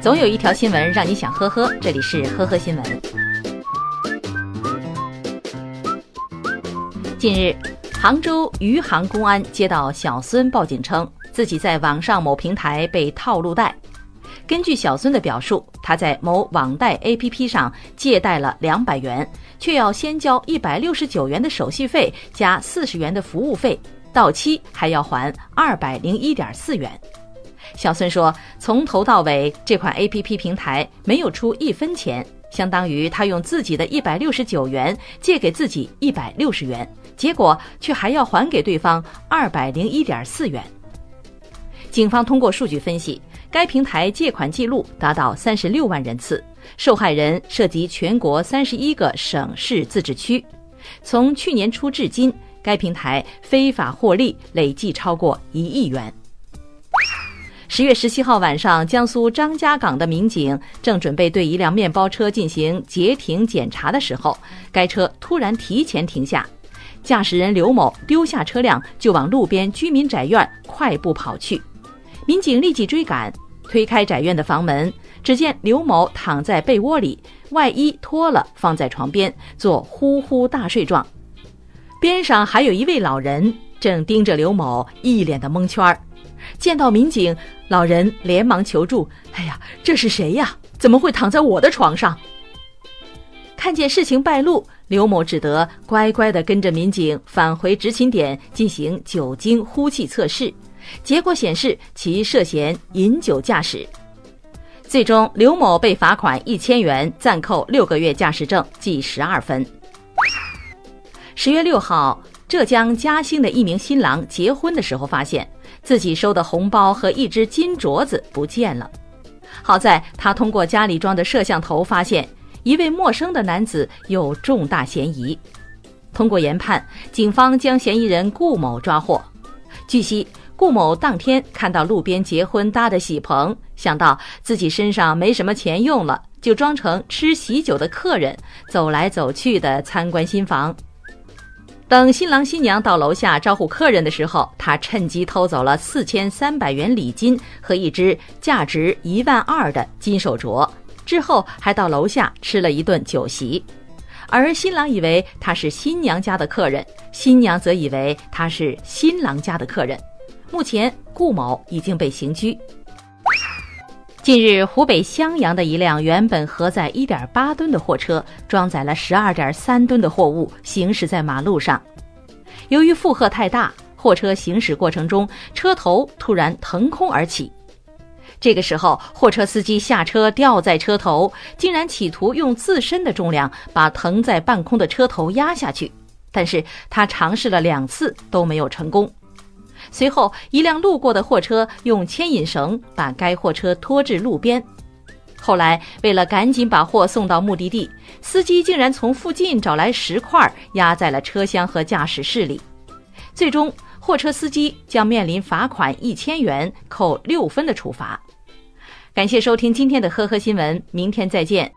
总有一条新闻让你想呵呵，这里是呵呵新闻。近日，杭州余杭公安接到小孙报警称，自己在网上某平台被套路贷。根据小孙的表述，他在某网贷 APP 上借贷了两百元，却要先交一百六十九元的手续费加四十元的服务费，到期还要还二百零一点四元。小孙说，从头到尾，这款 APP 平台没有出一分钱，相当于他用自己的一百六十九元借给自己一百六十元，结果却还要还给对方二百零一点四元。警方通过数据分析，该平台借款记录达到三十六万人次，受害人涉及全国三十一个省市自治区。从去年初至今，该平台非法获利累计超过一亿元。十月十七号晚上，江苏张家港的民警正准备对一辆面包车进行截停检查的时候，该车突然提前停下，驾驶人刘某丢下车辆就往路边居民宅院快步跑去。民警立即追赶，推开宅院的房门，只见刘某躺在被窝里，外衣脱了放在床边做呼呼大睡状，边上还有一位老人正盯着刘某，一脸的蒙圈儿。见到民警，老人连忙求助：“哎呀，这是谁呀？怎么会躺在我的床上？”看见事情败露，刘某只得乖乖地跟着民警返回执勤点进行酒精呼气测试，结果显示其涉嫌饮酒驾驶。最终，刘某被罚款一千元，暂扣六个月驾驶证，记十二分。十月六号，浙江嘉兴的一名新郎结婚的时候发现。自己收的红包和一只金镯子不见了，好在他通过家里装的摄像头发现一位陌生的男子有重大嫌疑。通过研判，警方将嫌疑人顾某抓获。据悉，顾某当天看到路边结婚搭的喜棚，想到自己身上没什么钱用了，就装成吃喜酒的客人，走来走去的参观新房。等新郎新娘到楼下招呼客人的时候，他趁机偷走了四千三百元礼金和一只价值一万二的金手镯，之后还到楼下吃了一顿酒席。而新郎以为他是新娘家的客人，新娘则以为他是新郎家的客人。目前，顾某已经被刑拘。近日，湖北襄阳的一辆原本荷载1.8吨的货车，装载了12.3吨的货物，行驶在马路上。由于负荷太大，货车行驶过程中车头突然腾空而起。这个时候，货车司机下车吊在车头，竟然企图用自身的重量把腾在半空的车头压下去。但是他尝试了两次都没有成功。随后，一辆路过的货车用牵引绳把该货车拖至路边。后来，为了赶紧把货送到目的地，司机竟然从附近找来石块压在了车厢和驾驶室里。最终，货车司机将面临罚款一千元、扣六分的处罚。感谢收听今天的呵呵新闻，明天再见。